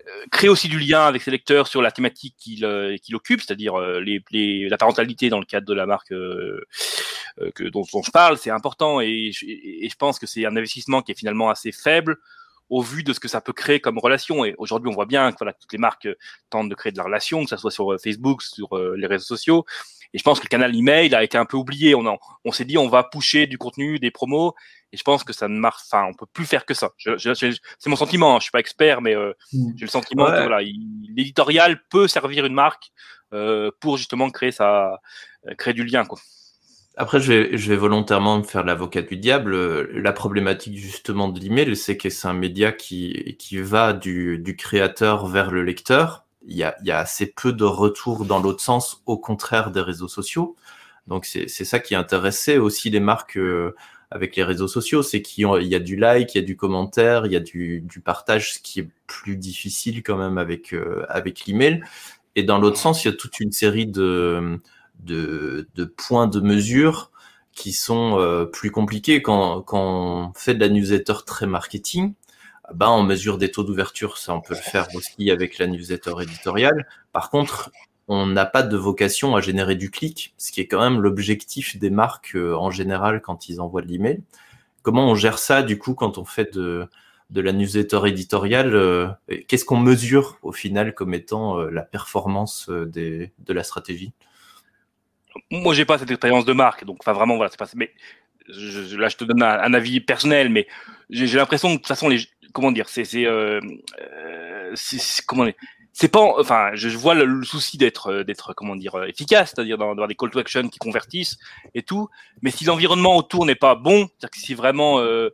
euh, créer aussi du lien avec ses lecteurs sur la thématique qu'il euh, occupe, c'est-à-dire les, la parentalité dans le cadre de la marque que, dont, dont, je parle, c'est important et, je pense que c'est un investissement qui est finalement assez faible au vu de ce que ça peut créer comme relation. Et aujourd'hui, on voit bien que voilà, toutes les marques tentent de créer de la relation, que ce soit sur Facebook, sur les réseaux sociaux. Et je pense que le canal email a été un peu oublié. On, on s'est dit, on va pusher du contenu, des promos. Et je pense que ça ne marche. Enfin, on peut plus faire que ça. c'est mon sentiment. Hein. Je suis pas expert, mais euh, mmh. j'ai le sentiment que voilà, l'éditorial peut servir une marque euh, pour justement créer ça, euh, créer du lien, quoi. Après, je vais, je vais volontairement me faire l'avocat du diable. La problématique justement de l'email, c'est que c'est un média qui, qui va du, du créateur vers le lecteur. Il y, a, il y a assez peu de retours dans l'autre sens, au contraire des réseaux sociaux. Donc c'est ça qui intéressait aussi les marques euh, avec les réseaux sociaux, c'est qu'il y a du like, il y a du commentaire, il y a du, du partage, ce qui est plus difficile quand même avec euh, avec l'email. Et dans l'autre sens, il y a toute une série de de, de points de mesure qui sont euh, plus compliqués quand, quand on fait de la newsletter très marketing. Ben, on mesure des taux d'ouverture, ça on peut le faire aussi avec la newsletter éditoriale. Par contre, on n'a pas de vocation à générer du clic, ce qui est quand même l'objectif des marques euh, en général quand ils envoient de l'email. Comment on gère ça du coup quand on fait de, de la newsletter éditoriale euh, Qu'est-ce qu'on mesure au final comme étant euh, la performance des, de la stratégie? Moi, j'ai pas cette expérience de marque, donc enfin vraiment voilà, c'est pas. Mais je, là, je te donne un, avis personnel, mais j'ai l'impression que de toute façon, les, comment dire, c'est, c'est, euh, comment dire, c'est pas, enfin, je vois le, souci d'être, euh, d'être, comment dire, euh, efficace, c'est-à-dire dans, des call to action qui convertissent et tout. Mais si l'environnement autour n'est pas bon, c'est-à-dire que si vraiment euh,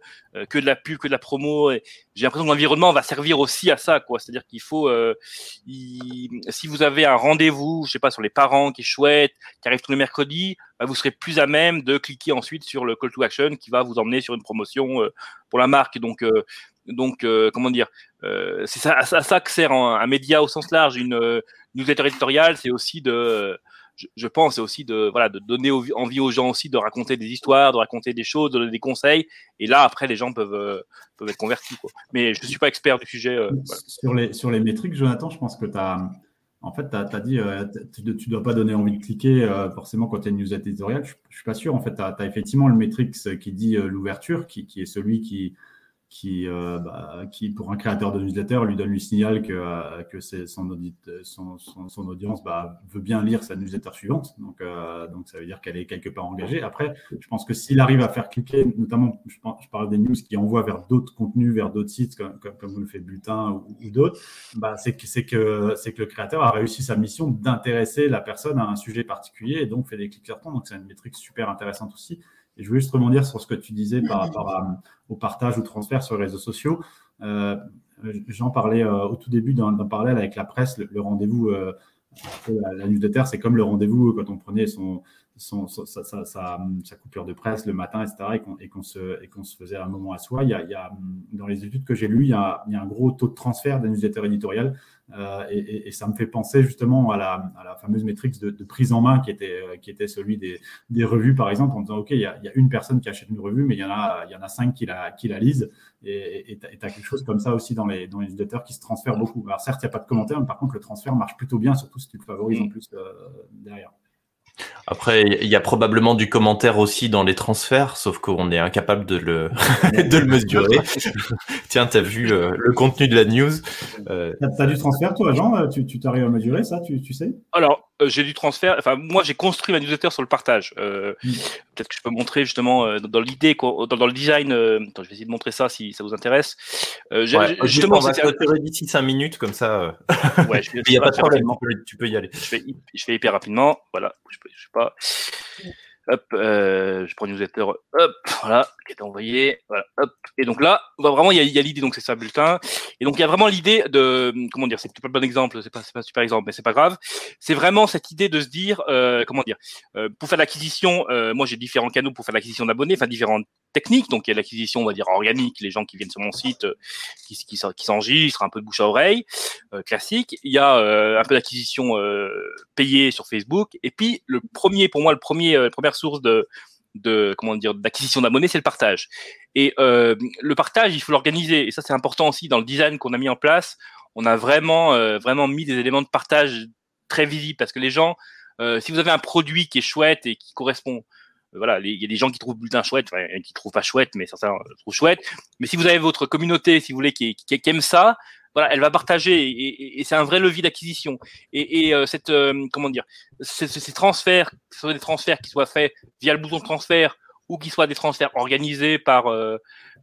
que de la pub, que de la promo, j'ai l'impression que l'environnement va servir aussi à ça, quoi. C'est-à-dire qu'il faut, si vous avez un rendez-vous, je sais pas, sur les parents qui chouette, qui arrive tous les mercredis, bah, vous serez plus à même de cliquer ensuite sur le call to action qui va vous emmener sur une promotion pour la marque. Donc donc, euh, comment dire, euh, c'est ça, à, ça que sert un, média au sens large, une euh, newsletter éditoriale, c'est aussi de, je, pense, c'est aussi de, voilà, de donner envie aux gens aussi de raconter des histoires, de raconter des choses, de donner des conseils. Et là, après, les gens peuvent, peuvent être convertis. Mais je ne suis pas expert du sujet. sur, les, sur les métriques, Jonathan, je pense que tu as. En fait, dit, tu ne dois pas donner envie de cliquer forcément quand tu as une newsletter éditoriale. Je ne suis pas sûr. En fait, tu as, effectivement le métrique qui dit l'ouverture, qui, qui, est celui qui, qui, euh, bah, qui, pour un créateur de newsletter, lui donne le signal que, euh, que son, son, son, son, audience bah, veut bien lire sa newsletter suivante. Donc, euh, donc ça veut dire qu'elle est quelque part engagée. Après, je pense que s'il arrive à faire cliquer, notamment, je, parle des news qui envoient vers d'autres contenus, vers d'autres sites, comme, comme, comme, vous le fait Bulletin ou, ou d'autres, bah, c'est que, que, que le créateur a réussi sa mission d'intéresser la personne à un sujet particulier et donc fait des clics sortants. Donc, c'est une métrique super intéressante aussi. Je voulais juste rebondir sur ce que tu disais par rapport au partage ou transfert sur les réseaux sociaux. Euh, J'en parlais euh, au tout début d'un parallèle avec la presse, le, rendez-vous, euh, la, newsletter, c'est comme le rendez-vous quand on prenait son, sa, coupure de presse le matin, etc., et qu'on se, faisait un moment à soi. Il y a dans les études que j'ai lues, il y, a, il y, a, un gros taux de transfert des newsletters éditoriales euh, et, et, ça me fait penser justement à la, à la fameuse métrique de, de, prise en main qui était, qui était celui des, des, revues, par exemple, en disant, OK, il y, a, il y, a, une personne qui achète une revue, mais il y en a, il y en a cinq qui la, qui la lisent. Et tu as quelque chose comme ça aussi dans les, dans les newsletters qui se transfèrent beaucoup. Alors certes, il n'y a pas de commentaires, mais par contre, le transfert marche plutôt bien, surtout si tu le favorises en plus euh, derrière. Après, il y a probablement du commentaire aussi dans les transferts, sauf qu'on est incapable de le, de le mesurer. Tiens, tu as vu euh, le contenu de la news. Euh... Tu as du transfert, toi, Jean? Tu t'arrives à mesurer ça, tu, tu sais? Alors, j'ai du transfert. Enfin, moi, j'ai construit ma newsletter sur le partage. Euh, mm. Peut-être que je peux montrer justement euh, dans, l'idée, dans, dans, le design. attends, je vais essayer de montrer ça si ça vous intéresse. justement, on va se d'ici 5 minutes, comme ça. Ouais, je Il n'y a pas de problème, tu peux, y aller. Je fais, je fais hyper rapidement. Voilà, je, peux, je sais pas. Hop, euh, je prends newsletter, hop, voilà, envoyé, voilà. Et donc là, bah, vraiment, il y a, l'idée, donc c'est ça, bulletin. Et donc, il y a vraiment l'idée de, comment dire, c'est pas le bon exemple, c'est pas, pas un super exemple, mais c'est pas grave. C'est vraiment cette idée de se dire, euh, comment dire, euh, pour faire l'acquisition, euh, moi j'ai différents canaux pour faire l'acquisition d'abonnés, enfin différentes techniques. Donc, il y a l'acquisition, on va dire, organique, les gens qui viennent sur mon site, qui, qui, qui s'enregistrent, un peu de bouche à oreille, classique. Il y a un peu d'acquisition payée sur Facebook. Et puis, le premier, pour moi, le premier, la première source de, de comment dire d'acquisition d'abonnés, c'est le partage. Et euh, le partage, il faut l'organiser. Et ça, c'est important aussi dans le design qu'on a mis en place. On a vraiment euh, vraiment mis des éléments de partage très visibles parce que les gens, euh, si vous avez un produit qui est chouette et qui correspond euh, voilà, il y a des gens qui trouvent bulletin chouette, et qui trouvent pas chouette, mais certains trouvent chouette. Mais si vous avez votre communauté, si vous voulez, qui, qui, qui aime ça, voilà, elle va partager et, c'est un vrai levier d'acquisition. Et, euh, cette, euh, comment dire, ces, ces, transferts, ce sont des transferts qui soient faits via le bouton de transfert ou qu'ils soient des transferts organisés par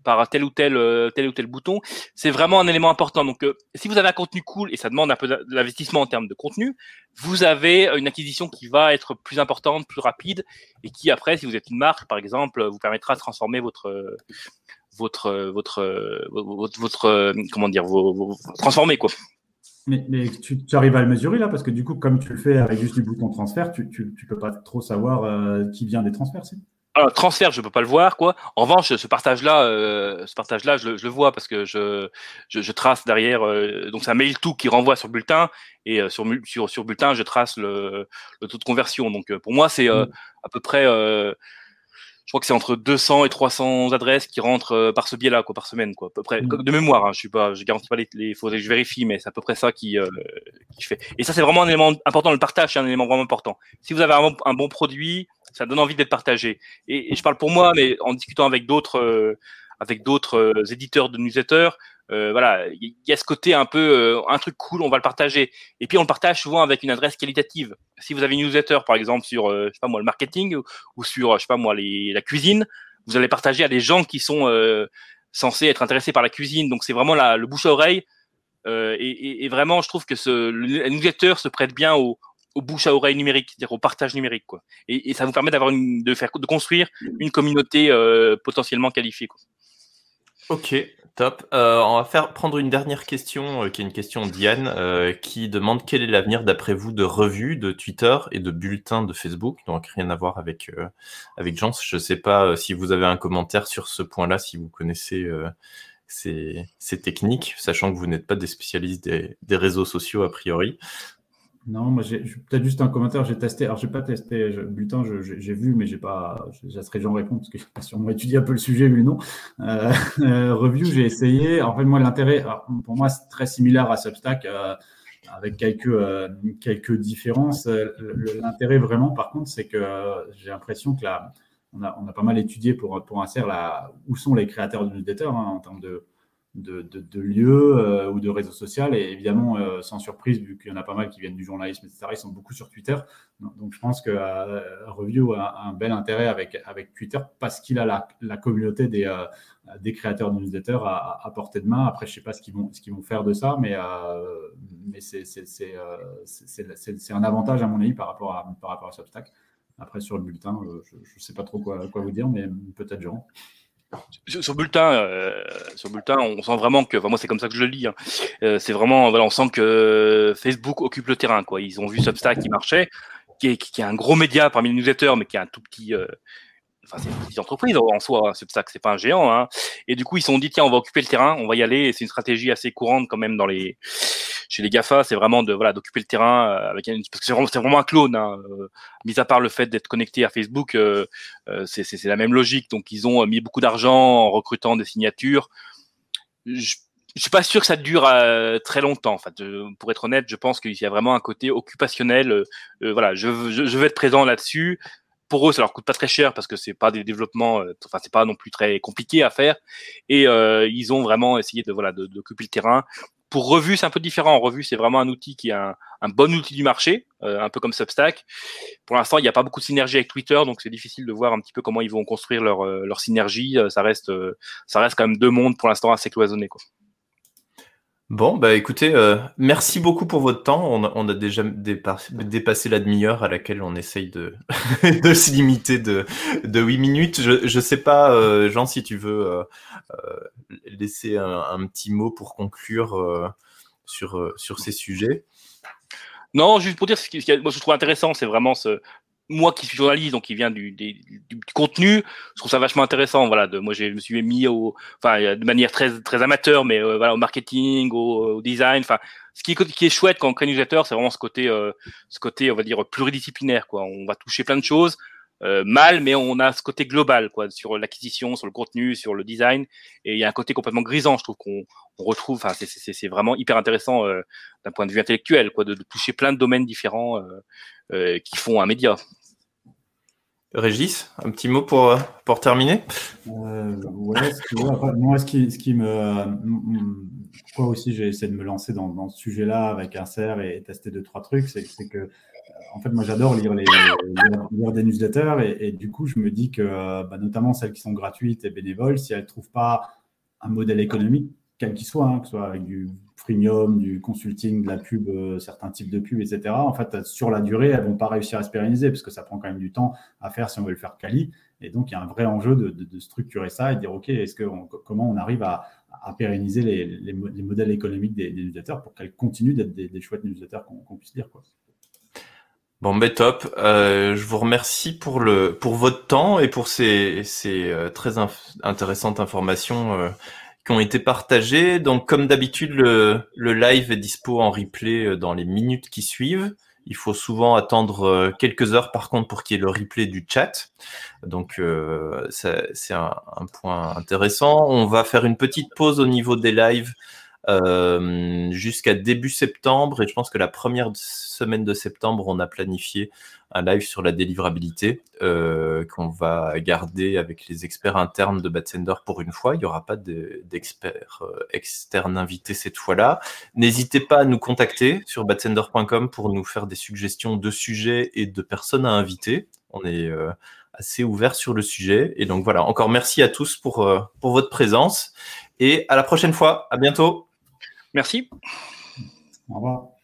par tel ou tel tel ou tel bouton, c'est vraiment un élément important. Donc, si vous avez un contenu cool et ça demande un peu d'investissement en termes de contenu, vous avez une acquisition qui va être plus importante, plus rapide, et qui après, si vous êtes une marque, par exemple, vous permettra de transformer votre votre votre votre, votre comment dire vos, transformer quoi. Mais, mais tu, tu, arrives à le mesurer là parce que du coup comme tu le fais avec juste du bouton transfert, tu, tu, tu peux pas trop savoir euh, qui vient des transferts. Alors, transfert, je peux pas le voir, quoi. En revanche, ce partage-là, euh, ce partage-là, je, je, le vois parce que je, je, je trace derrière. Euh, donc, c'est un mail tout qui renvoie sur bulletin et sur, sur, sur bulletin, je trace le, le taux de conversion. Donc, pour moi, c'est mm. à peu près je crois que c'est entre 200 et 300 adresses qui rentrent euh, par ce biais-là, quoi, par semaine, quoi, à peu près. Mm. De mémoire, hein, je suis pas, je garantis pas les, les que je vérifie, mais c'est à peu près ça qui, euh, qui fait. Et ça, c'est vraiment un élément important. Le partage, c'est un élément vraiment important. Si vous avez un, un bon produit, ça donne envie d'être partagé. Et, et, je parle pour moi, mais en discutant avec d'autres, euh, avec d'autres euh, éditeurs de newsletters, euh, voilà, il y a ce côté un peu euh, un truc cool, on va le partager. Et puis on le partage souvent avec une adresse qualitative. Si vous avez une newsletter par exemple sur je sais pas moi le marketing ou, sur je sais pas moi les, la cuisine, vous allez partager à des gens qui sont censés être intéressés par la cuisine. Donc c'est vraiment la, le bouche à oreille. Et, et, vraiment, je trouve que ce, le newsletter se prête bien au, au bouche à oreille numérique, c'est-à-dire au partage numérique, quoi. Et, et ça vous permet d'avoir de faire, de construire une communauté potentiellement qualifiée. Quoi. Ok, top. Euh, on va faire prendre une dernière question, euh, qui est une question d'Yann, euh, qui demande quel est l'avenir d'après vous de revues, de Twitter et de bulletins de Facebook? Donc rien à voir avec avec Jean. Je ne sais pas si vous avez un commentaire sur ce point-là, si vous connaissez ces, ces, techniques, sachant que vous n'êtes pas des spécialistes des, des réseaux sociaux a priori. Non, moi j'ai peut-être juste un commentaire. J'ai testé. Alors j'ai pas testé je, Bulletin, j'ai vu, mais j'ai pas. Ça j'en réponds parce que j'ai sûrement étudié un peu le sujet le nom. Euh, euh, review, j'ai essayé. En fait, moi l'intérêt, pour moi c'est très similaire à Substack. Euh, avec quelques, euh, quelques différences. L'intérêt vraiment, par contre, c'est que j'ai l'impression que là, on a, on a pas mal étudié pour, pour un là, où sont les créateurs de newsletter hein, en termes de, de, lieux euh, ou de réseaux sociaux. Et évidemment, euh, sans surprise, vu qu'il y en a pas mal qui viennent du journalisme, etc., ils sont beaucoup sur Twitter. Donc, je pense que euh, Review a un bel intérêt avec, avec Twitter parce qu'il a la, communauté des, des créateurs de newsletters à, portée de main. Après, je ne sais pas ce qu'ils vont, ce vont faire de ça, mais, mais c'est, un avantage, à mon avis, par rapport à, par rapport à Substack. Après, sur le bulletin, je ne sais pas trop quoi, quoi vous dire, mais peut-être Jean. Sur, bulletin, euh, sur bulletin, on sent vraiment que, moi c'est comme ça que je le lis. Hein. Euh, c'est vraiment, on sent que Facebook occupe le terrain. Quoi. Ils ont vu Substack qui marchait, qui est, un gros média parmi les newsletters, mais qui est un tout petit, euh, enfin c'est une petite entreprise en soi. Hein, Substack, c'est pas un géant. Hein. Et du coup, ils se sont dit tiens, on va occuper le terrain, on va y aller. C'est une stratégie assez courante quand même dans les chez les Gafa, c'est vraiment de voilà d'occuper le terrain euh, avec une, parce que c'est vraiment, un clone. Hein, euh, mis à part le fait d'être connecté à Facebook, euh, c'est, la même logique. Donc ils ont mis beaucoup d'argent en recrutant des signatures. Je, je suis pas sûr que ça dure très longtemps. En fait, pour être honnête, je pense qu'il y a vraiment un côté occupationnel. voilà, je, je, vais être présent là-dessus pour eux, ça leur coûte pas très cher parce que c'est pas des développements, enfin c'est pas non plus très compliqué à faire. Et ils ont vraiment essayé de voilà d'occuper le terrain pour Revue, c'est un peu différent. Revue, c'est vraiment un outil qui est un, bon outil du marché, euh, un peu comme Substack. Pour l'instant, il n'y a pas beaucoup de synergie avec Twitter, donc c'est difficile de voir un petit peu comment ils vont construire leur, euh, leur synergie. Euh, ça reste, ça reste quand même deux mondes pour l'instant assez cloisonnés. Quoi. Bon, bah écoutez, euh, merci beaucoup pour votre temps. On a, on a déjà dépassé la demi-heure à laquelle on essaye de, de se limiter de, de 8 minutes. Je ne sais pas, euh, Jean, si tu veux euh, euh laisser un, petit mot pour conclure euh, sur, sur ces sujets. Non, juste pour dire ce que moi je trouve intéressant, c'est vraiment ce, moi qui suis journaliste, donc qui vient du, du, contenu, je trouve ça vachement intéressant. Voilà, de, moi je me suis mis au, enfin de manière très très amateur, mais euh, voilà au marketing, au, au design. Enfin, ce qui est, qui est chouette quand on crée newsletter, c'est vraiment ce côté, euh, ce côté, on va dire pluridisciplinaire. Quoi, on va toucher plein de choses. Euh, mal, mais on a ce côté global, quoi, sur l'acquisition, sur le contenu, sur le design, et il y a un côté complètement grisant, je trouve qu'on on retrouve. Enfin, c'est vraiment hyper intéressant euh, d'un point de vue intellectuel, quoi, de, de, toucher plein de domaines différents euh, qui font un média. Régis, un petit mot pour, pour terminer? Euh, moi, ce qui, me. Pourquoi aussi j'ai essayé de me lancer dans, dans ce sujet-là avec un CER et tester deux, trois trucs, c'est que en fait, moi, j'adore lire, les, lire, des newsletters et, du coup, je me dis que, bah, notamment celles qui sont gratuites et bénévoles, si elles ne trouvent pas un modèle économique, quel qu'il soit, hein, que ce soit avec du premium, du consulting, de la pub, euh, certains types de pubs, etc. En fait, sur la durée, elles vont pas réussir à se pérenniser parce que ça prend quand même du temps à faire si on veut le faire quali. Et donc, il y a un vrai enjeu de, structurer ça et de dire, OK, est-ce que comment on arrive à, pérenniser les, modèles économiques des, des pour qu'elles continuent d'être des, chouettes newsletters qu'on puisse lire. Quoi. Bon, ben top. Euh, je vous remercie pour le pour votre temps et pour ces, ces euh, très intéressantes informations qui ont été partagés. Donc, comme d'habitude, le, live est dispo en replay euh, dans les minutes qui suivent. Il faut souvent attendre euh, quelques heures, par contre, pour qu'il y ait le replay du chat. Donc, euh, c'est un, point intéressant. On va faire une petite pause au niveau des lives euh, jusqu'à début septembre. Et je pense que la première semaine de septembre, on a planifié un live sur la délivrabilité euh, qu'on va garder avec les experts internes de Batsender pour une fois. Il n'y aura pas d'experts euh, externes invités cette fois-là. N'hésitez pas à nous contacter sur batsender.com pour nous faire des suggestions de sujets et de personnes à inviter. On est euh, assez ouvert sur le sujet. Et donc voilà, encore merci à tous pour, pour votre présence et à la prochaine fois. À bientôt. Merci. Au revoir.